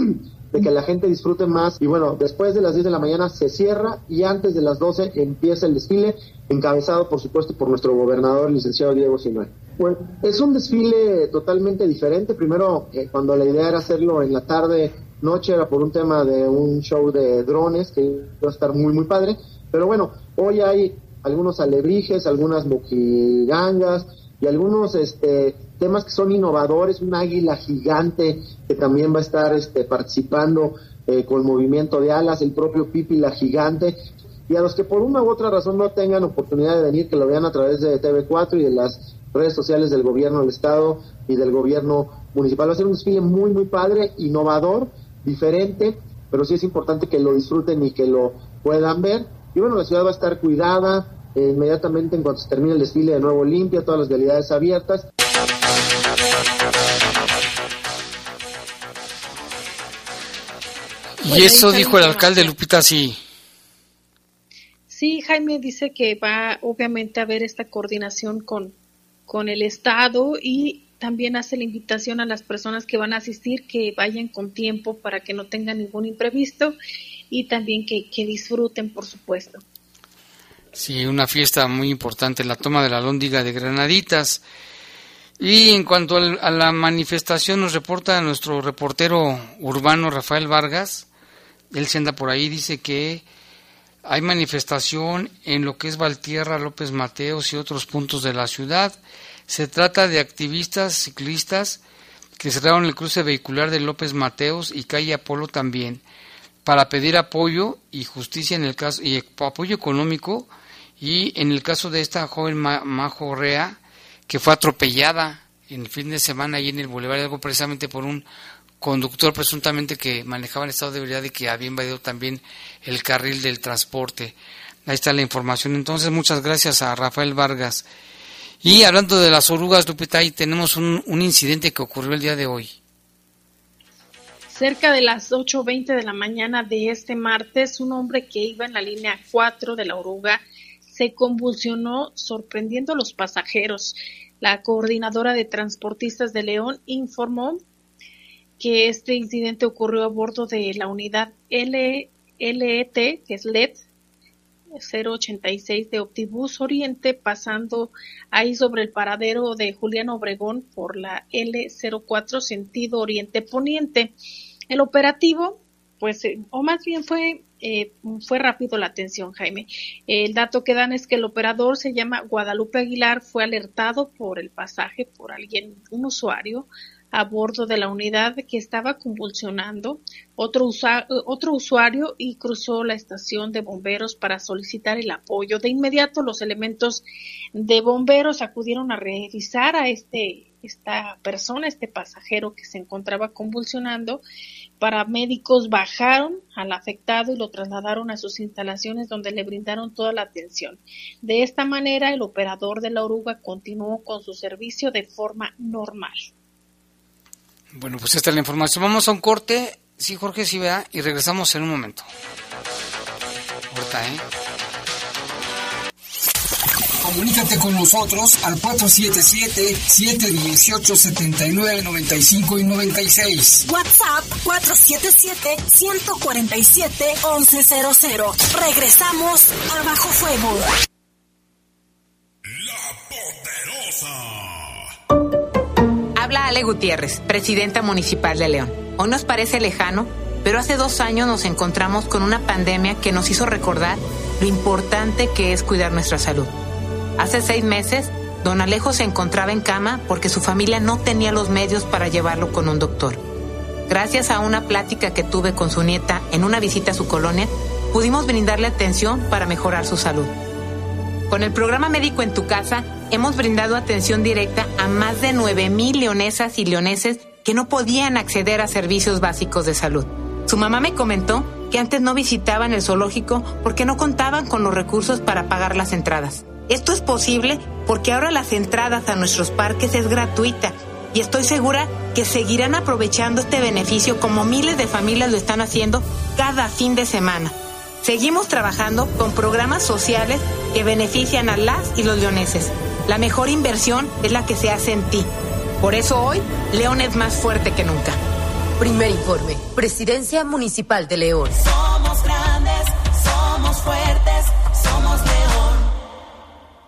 de que la gente disfrute más. Y bueno, después de las 10 de la mañana se cierra y antes de las 12 empieza el desfile, encabezado por supuesto por nuestro gobernador, licenciado Diego Sinue. Bueno, es un desfile totalmente diferente. Primero, eh, cuando la idea era hacerlo en la tarde, noche, era por un tema de un show de drones que iba a estar muy, muy padre. Pero bueno, hoy hay algunos alebrijes, algunas moquigangas y algunos este, temas que son innovadores, un águila gigante que también va a estar este, participando eh, con movimiento de alas, el propio Pipi la gigante, y a los que por una u otra razón no tengan oportunidad de venir, que lo vean a través de TV4 y de las redes sociales del gobierno del estado y del gobierno municipal. Va a ser un desfile muy, muy padre, innovador, diferente, pero sí es importante que lo disfruten y que lo puedan ver. Y bueno, la ciudad va a estar cuidada, inmediatamente en cuanto se termine el desfile de nuevo limpia, todas las vialidades abiertas. Y eso dijo el alcalde Lupita, sí. Sí, Jaime dice que va obviamente a haber esta coordinación con, con el Estado y también hace la invitación a las personas que van a asistir que vayan con tiempo para que no tengan ningún imprevisto y también que, que disfruten, por supuesto. Sí, una fiesta muy importante, la toma de la lóndiga de Granaditas. Y en cuanto a la manifestación, nos reporta nuestro reportero urbano Rafael Vargas. Él se anda por ahí, dice que hay manifestación en lo que es Valtierra, López Mateos y otros puntos de la ciudad. Se trata de activistas ciclistas que cerraron el cruce vehicular de López Mateos y calle Apolo también para pedir apoyo y justicia en el caso y apoyo económico y en el caso de esta joven Ma- Majo Rea que fue atropellada en el fin de semana ahí en el Boulevard algo precisamente por un conductor presuntamente que manejaba en estado de ebriedad y que había invadido también el carril del transporte. Ahí está la información. Entonces, muchas gracias a Rafael Vargas. Y hablando de las orugas, Lupita, ahí tenemos un, un incidente que ocurrió el día de hoy. Cerca de las 8.20 de la mañana de este martes, un hombre que iba en la línea 4 de la oruga se convulsionó sorprendiendo a los pasajeros. La coordinadora de transportistas de León informó que este incidente ocurrió a bordo de la unidad LET, que es LED 086 de Optibus Oriente, pasando ahí sobre el paradero de Julián Obregón por la L04 sentido Oriente Poniente. El operativo, pues, eh, o más bien fue, eh, fue rápido la atención, Jaime. El dato que dan es que el operador se llama Guadalupe Aguilar, fue alertado por el pasaje por alguien, un usuario, a bordo de la unidad que estaba convulsionando otro, otro usuario y cruzó la estación de bomberos para solicitar el apoyo. De inmediato los elementos de bomberos acudieron a revisar a este esta persona, este pasajero que se encontraba convulsionando. Paramédicos bajaron al afectado y lo trasladaron a sus instalaciones donde le brindaron toda la atención. De esta manera, el operador de la oruga continuó con su servicio de forma normal. Bueno, pues esta es la información. Vamos a un corte, sí, Jorge, sí, vea, y regresamos en un momento. Ahorita, ¿eh? Comunícate con nosotros al 477-718-7995 y 96. WhatsApp 477-147-1100. Regresamos a Bajo Fuego. Habla Ale Gutiérrez, presidenta municipal de León. Hoy nos parece lejano, pero hace dos años nos encontramos con una pandemia que nos hizo recordar lo importante que es cuidar nuestra salud. Hace seis meses, don Alejo se encontraba en cama porque su familia no tenía los medios para llevarlo con un doctor. Gracias a una plática que tuve con su nieta en una visita a su colonia, pudimos brindarle atención para mejorar su salud. Con el programa Médico en tu casa, hemos brindado atención directa a más de 9 mil leonesas y leoneses que no podían acceder a servicios básicos de salud. Su mamá me comentó que antes no visitaban el zoológico porque no contaban con los recursos para pagar las entradas. Esto es posible porque ahora las entradas a nuestros parques es gratuita y estoy segura que seguirán aprovechando este beneficio como miles de familias lo están haciendo cada fin de semana. Seguimos trabajando con programas sociales que benefician a las y los leoneses. La mejor inversión es la que se hace en ti. Por eso hoy, León es más fuerte que nunca. Primer informe, Presidencia Municipal de León. Somos grandes, somos fuertes.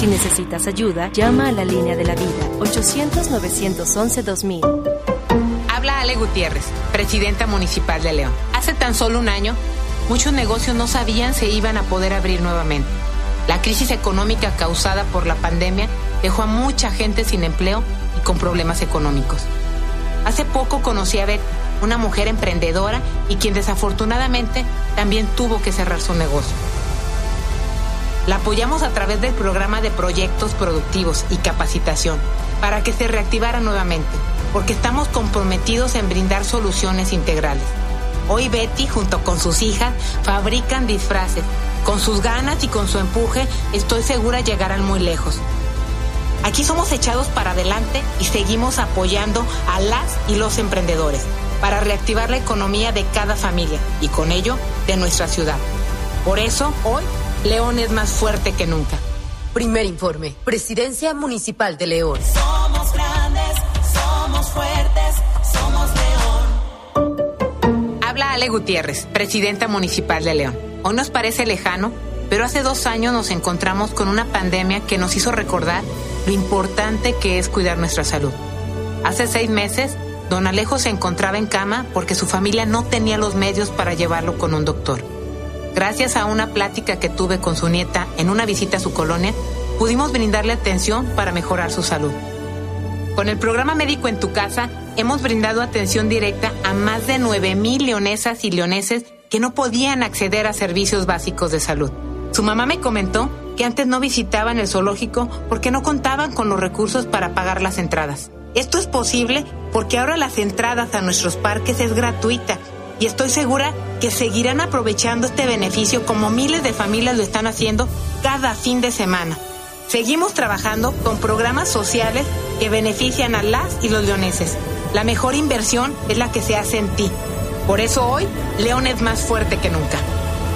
Si necesitas ayuda, llama a la línea de la vida 800-911-2000. Habla Ale Gutiérrez, presidenta municipal de León. Hace tan solo un año, muchos negocios no sabían si iban a poder abrir nuevamente. La crisis económica causada por la pandemia dejó a mucha gente sin empleo y con problemas económicos. Hace poco conocí a Beth, una mujer emprendedora y quien desafortunadamente también tuvo que cerrar su negocio. La apoyamos a través del programa de proyectos productivos y capacitación para que se reactivara nuevamente, porque estamos comprometidos en brindar soluciones integrales. Hoy Betty, junto con sus hijas, fabrican disfraces. Con sus ganas y con su empuje, estoy segura llegarán muy lejos. Aquí somos echados para adelante y seguimos apoyando a las y los emprendedores para reactivar la economía de cada familia y con ello de nuestra ciudad. Por eso, hoy, León es más fuerte que nunca. Primer informe, Presidencia Municipal de León. Somos grandes, somos fuertes, somos león. Habla Ale Gutiérrez, presidenta municipal de León. Hoy nos parece lejano, pero hace dos años nos encontramos con una pandemia que nos hizo recordar lo importante que es cuidar nuestra salud. Hace seis meses, don Alejo se encontraba en cama porque su familia no tenía los medios para llevarlo con un doctor. Gracias a una plática que tuve con su nieta en una visita a su colonia, pudimos brindarle atención para mejorar su salud. Con el programa Médico en tu casa, hemos brindado atención directa a más de 9 mil leonesas y leoneses que no podían acceder a servicios básicos de salud. Su mamá me comentó que antes no visitaban el zoológico porque no contaban con los recursos para pagar las entradas. Esto es posible porque ahora las entradas a nuestros parques es gratuita y estoy segura que seguirán aprovechando este beneficio como miles de familias lo están haciendo cada fin de semana. Seguimos trabajando con programas sociales que benefician a las y los leoneses. La mejor inversión es la que se hace en ti. Por eso hoy, León es más fuerte que nunca.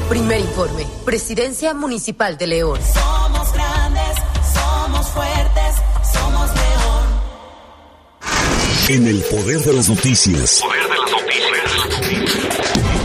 Primer informe, Presidencia Municipal de León. Somos grandes, somos fuertes, somos león. En el poder de las noticias. Poder de las noticias.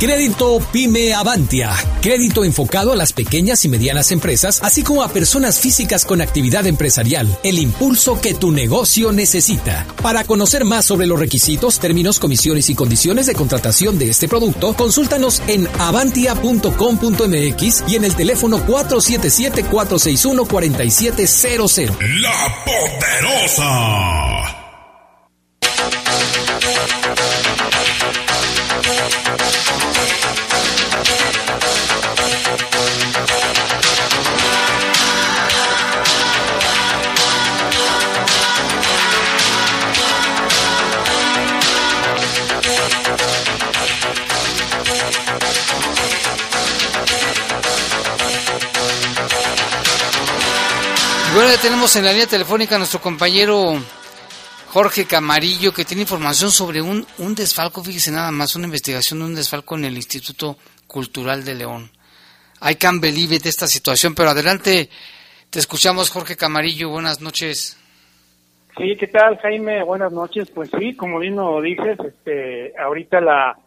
Crédito Pyme Avantia. Crédito enfocado a las pequeñas y medianas empresas, así como a personas físicas con actividad empresarial. El impulso que tu negocio necesita. Para conocer más sobre los requisitos, términos, comisiones y condiciones de contratación de este producto, consúltanos en avantia.com.mx y en el teléfono 477-461-4700. La poderosa. Tenemos en la línea telefónica a nuestro compañero Jorge Camarillo, que tiene información sobre un, un desfalco, fíjese nada más, una investigación de un desfalco en el Instituto Cultural de León. I can't believe it, esta situación, pero adelante, te escuchamos Jorge Camarillo, buenas noches. Sí, ¿qué tal, Jaime? Buenas noches. Pues sí, como bien lo dices, este, ahorita la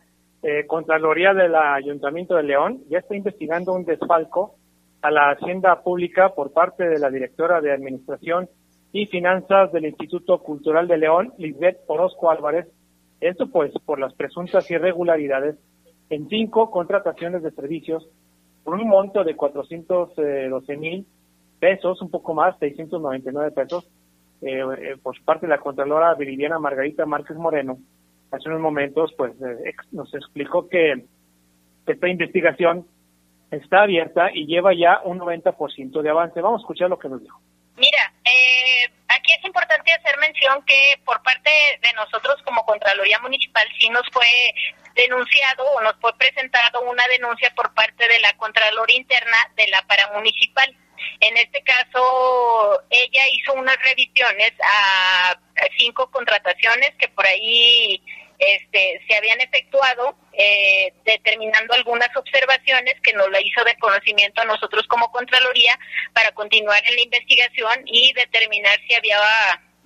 eh, Contraloría del Ayuntamiento de León ya está investigando un desfalco a la Hacienda Pública por parte de la directora de Administración y Finanzas del Instituto Cultural de León, Lisbeth Orozco Álvarez, Esto pues por las presuntas irregularidades en cinco contrataciones de servicios por un monto de 412 mil pesos, un poco más, 699 pesos, eh, eh, por parte de la Contralora Viridiana Margarita Márquez Moreno. Hace unos momentos pues eh, nos explicó que esta investigación está abierta y lleva ya un 90% de avance. Vamos a escuchar lo que nos dijo. Mira, eh, aquí es importante hacer mención que por parte de nosotros como Contraloría Municipal sí nos fue denunciado o nos fue presentado una denuncia por parte de la Contraloría Interna de la Paramunicipal. En este caso, ella hizo unas revisiones a cinco contrataciones que por ahí este, se habían efectuado, eh, determinando algunas observaciones que nos la hizo de conocimiento a nosotros como Contraloría para continuar en la investigación y determinar si había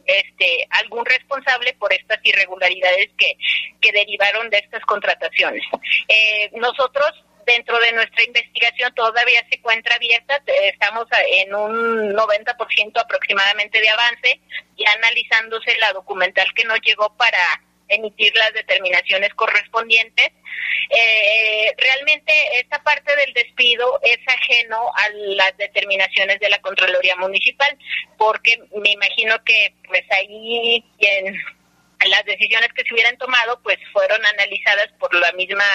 este, algún responsable por estas irregularidades que, que derivaron de estas contrataciones. Eh, nosotros dentro de nuestra investigación todavía se encuentra abierta, eh, estamos en un 90% aproximadamente de avance, ya analizándose la documental que nos llegó para emitir las determinaciones correspondientes. Eh, realmente esta parte del despido es ajeno a las determinaciones de la Contraloría Municipal, porque me imagino que pues ahí en las decisiones que se hubieran tomado pues fueron analizadas por la misma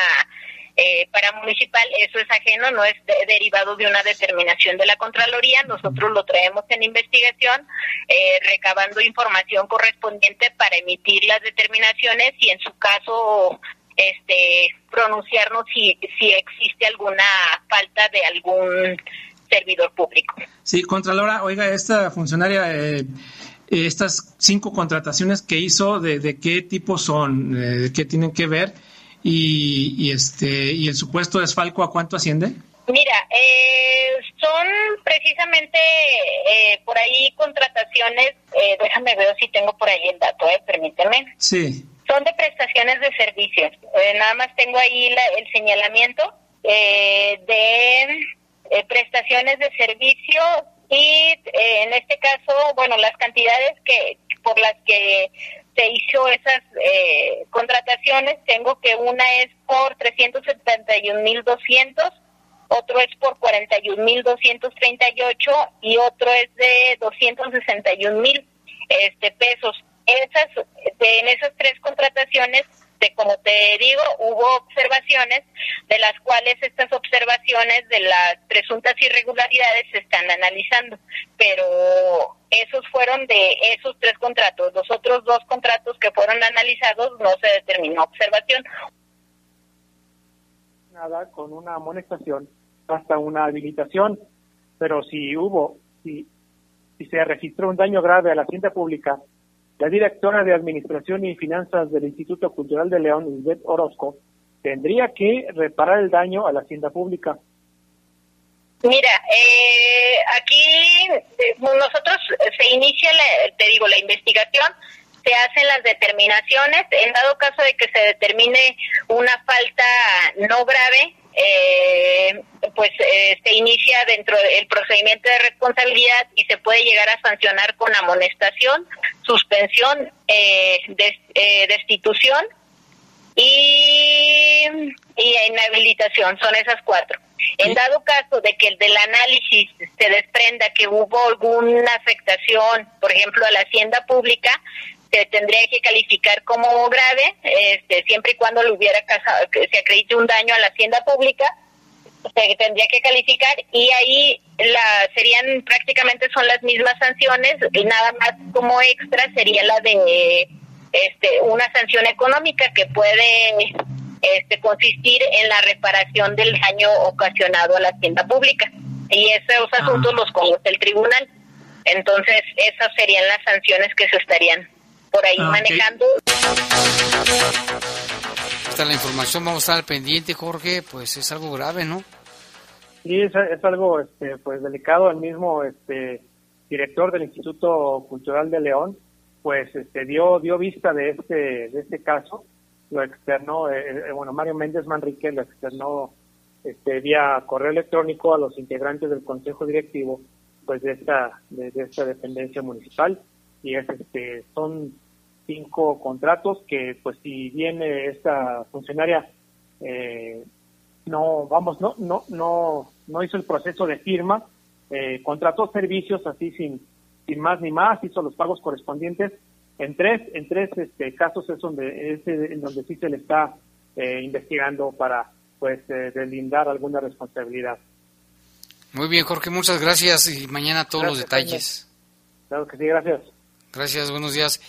eh, paramunicipal, eso es ajeno, no es de- derivado de una determinación de la Contraloría, nosotros lo traemos en investigación, eh, recabando información correspondiente para emitir las determinaciones y en su caso este pronunciarnos si, si existe alguna falta de algún servidor público. Sí, Contralora, oiga, esta funcionaria, eh, eh, estas cinco contrataciones que hizo, ¿de, de qué tipo son? Eh, ¿De qué tienen que ver? Y, y este y el supuesto desfalco, ¿a cuánto asciende? Mira, eh, son precisamente eh, por ahí contrataciones, eh, déjame ver si tengo por ahí el dato, eh, permíteme. Sí. Son de prestaciones de servicios. Eh, nada más tengo ahí la- el señalamiento eh, de prestaciones de servicio y eh, en este caso, bueno, las cantidades que por las que se hizo esas eh, contrataciones, tengo que una es por 371.200, otro es por 41.238 y otro es de 261.000 este pesos. Esas en esas tres contrataciones de como te digo, hubo observaciones de las cuales estas observaciones de las presuntas irregularidades se están analizando, pero esos fueron de esos tres contratos. Los otros dos contratos que fueron analizados no se determinó observación. nada con una amonestación hasta una habilitación, pero si hubo, si, si se registró un daño grave a la hacienda pública, la directora de Administración y Finanzas del Instituto Cultural de León, Lisbeth Orozco, tendría que reparar el daño a la hacienda pública. Mira, eh, aquí eh, nosotros eh, se inicia, la- te digo, la investigación, se hacen las determinaciones, en dado caso de que se determine una falta no grave, eh, pues eh, se inicia dentro del procedimiento de responsabilidad y se puede llegar a sancionar con amonestación, suspensión, eh, des- eh, destitución y, y inhabilitación, son esas cuatro. En dado caso de que el del análisis se desprenda que hubo alguna afectación, por ejemplo, a la hacienda pública, se tendría que calificar como grave, este, siempre y cuando le hubiera casado, que se acredite un daño a la hacienda pública, se tendría que calificar y ahí la serían prácticamente son las mismas sanciones y nada más como extra sería la de este una sanción económica que puede este consistir en la reparación del daño ocasionado a la hacienda pública. Y esos asuntos los conoce el tribunal. Entonces esas serían las sanciones que se estarían por ahí Ah, manejando Está la información, vamos a estar al pendiente, Jorge, pues es algo grave, ¿no? Sí, es, es algo este, pues delicado. El mismo este, director del Instituto Cultural de León, pues este, dio dio vista de este de este caso, lo externó, eh, eh, bueno, Mario Méndez Manrique lo externó este, vía correo electrónico a los integrantes del Consejo Directivo, pues de esta de, de esta dependencia municipal y es este son cinco contratos que, pues, si viene esta funcionaria eh, no, vamos, no, no, no, no hizo el proceso de firma, eh, contrató servicios así sin, sin más ni más, hizo los pagos correspondientes. En tres, en tres este, casos es donde, es en donde sí se le está eh, investigando para, pues, eh, deslindar alguna responsabilidad. Muy bien, Jorge, muchas gracias y mañana todos los detalles. Claro que sí, gracias. Gracias, buenos días.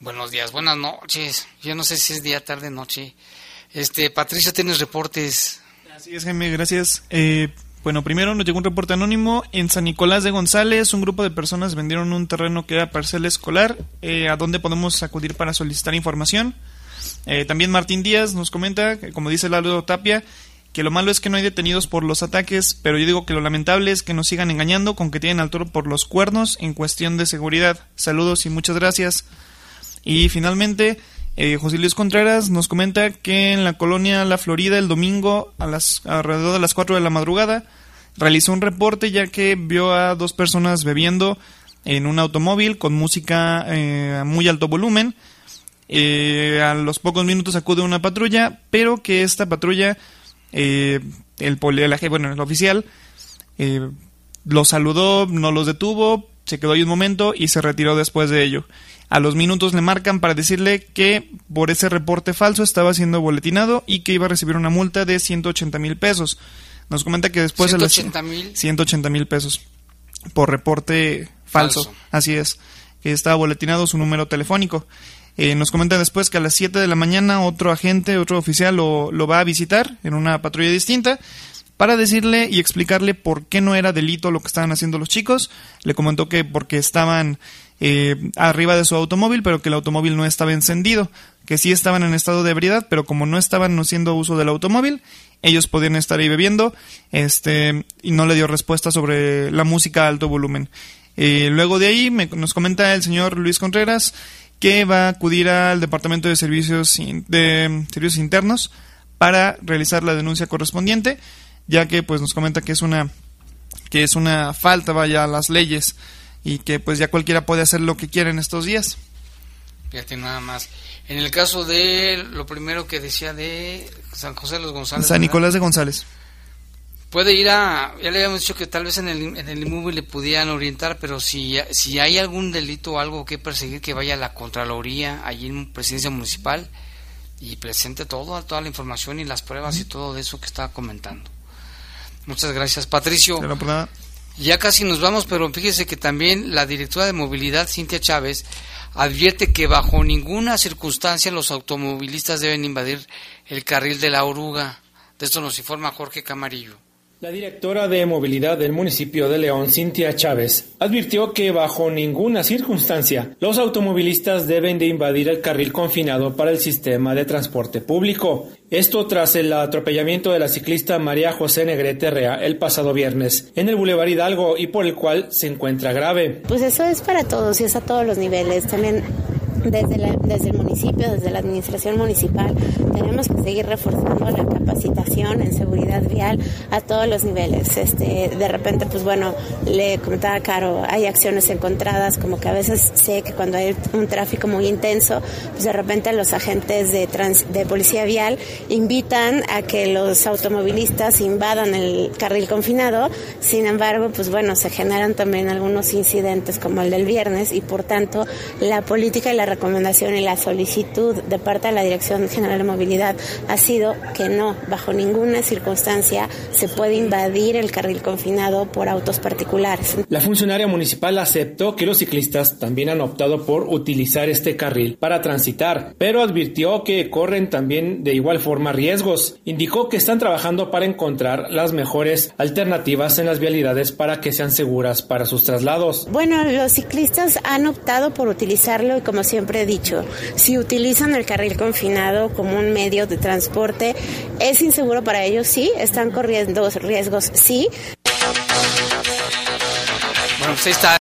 Buenos días, buenas noches. Yo no sé si es día, tarde, noche. Este, Patricio, tienes reportes. Así es, Jaime, gracias. Eh, bueno, primero nos llegó un reporte anónimo. En San Nicolás de González, un grupo de personas vendieron un terreno que era parcela escolar. Eh, ¿A dónde podemos acudir para solicitar información? Eh, también Martín Díaz nos comenta, que, como dice Lalo Tapia, que lo malo es que no hay detenidos por los ataques, pero yo digo que lo lamentable es que nos sigan engañando con que tienen al toro por los cuernos en cuestión de seguridad. Saludos y muchas gracias. Y finalmente, eh, José Luis Contreras nos comenta que en la colonia La Florida el domingo a las alrededor de las 4 de la madrugada realizó un reporte ya que vio a dos personas bebiendo en un automóvil con música eh, a muy alto volumen. Eh, a los pocos minutos acude una patrulla, pero que esta patrulla, eh, el, poli- el ag- bueno, el oficial, eh, los saludó, no los detuvo, se quedó ahí un momento y se retiró después de ello. A los minutos le marcan para decirle que por ese reporte falso estaba siendo boletinado y que iba a recibir una multa de 180 mil pesos. Nos comenta que después de las 180,000. 180 mil pesos por reporte falso. Falso. Así es, que estaba boletinado su número telefónico. Eh, nos comenta después que a las 7 de la mañana otro agente, otro oficial lo, lo va a visitar en una patrulla distinta para decirle y explicarle por qué no era delito lo que estaban haciendo los chicos. Le comentó que porque estaban eh, arriba de su automóvil, pero que el automóvil no estaba encendido, que sí estaban en estado de ebriedad, pero como no estaban haciendo uso del automóvil, ellos podían estar ahí bebiendo, este, y no le dio respuesta sobre la música a alto volumen. Eh, luego de ahí me- nos comenta el señor Luis Contreras que va a acudir al Departamento de Servicios, de Servicios Internos para realizar la denuncia correspondiente, ya que pues nos comenta que es una que es una falta vaya a las leyes y que pues ya cualquiera puede hacer lo que quiera en estos días. Fíjate nada más. En el caso de lo primero que decía de San José de los González. San ¿verdad? Nicolás de González. Puede ir a, ya le habíamos dicho que tal vez en el, en el inmóvil le pudieran orientar, pero si, si hay algún delito o algo que perseguir, que vaya a la Contraloría, allí en Presidencia Municipal, y presente todo, toda la información y las pruebas y todo de eso que estaba comentando. Muchas gracias, Patricio. Pero por nada. Ya casi nos vamos, pero fíjese que también la directora de movilidad, Cintia Chávez, advierte que bajo ninguna circunstancia los automovilistas deben invadir el carril de la oruga. De esto nos informa Jorge Camarillo. La directora de movilidad del municipio de León, Cintia Chávez, advirtió que bajo ninguna circunstancia los automovilistas deben de invadir el carril confinado para el sistema de transporte público. Esto tras el atropellamiento de la ciclista María José Negrete Rea el pasado viernes en el Boulevard Hidalgo y por el cual se encuentra grave. Pues eso es para todos y es a todos los niveles. También desde, la- desde el municipio, desde la administración municipal, tenemos que seguir reforzando la capacitación en seguridad vial a todos los niveles. Este, de repente, pues bueno, le comentaba Caro, hay acciones encontradas, como que a veces sé que cuando hay un tráfico muy intenso, pues de repente los agentes de, trans- de policía vial invitan a que los automovilistas invadan el carril confinado. Sin embargo, pues bueno, se generan también algunos incidentes como el del viernes y por tanto la política y la recomendación y la solicitud de parte de la Dirección General de Movilidad ha sido que no, bajo ninguna circunstancia se puede invadir el carril confinado por autos particulares. La funcionaria municipal aceptó que los ciclistas también han optado por utilizar este carril para transitar, pero advirtió que corren también de igual forma riesgos. Indicó que están trabajando para encontrar las mejores alternativas en las vialidades para que sean seguras para sus traslados. Bueno, los ciclistas han optado por utilizarlo y como he dicho, si utilizan el carril confinado como un medio de transporte, es inseguro para ellos, sí, están corriendo riesgos, sí. Bueno, pues ahí está.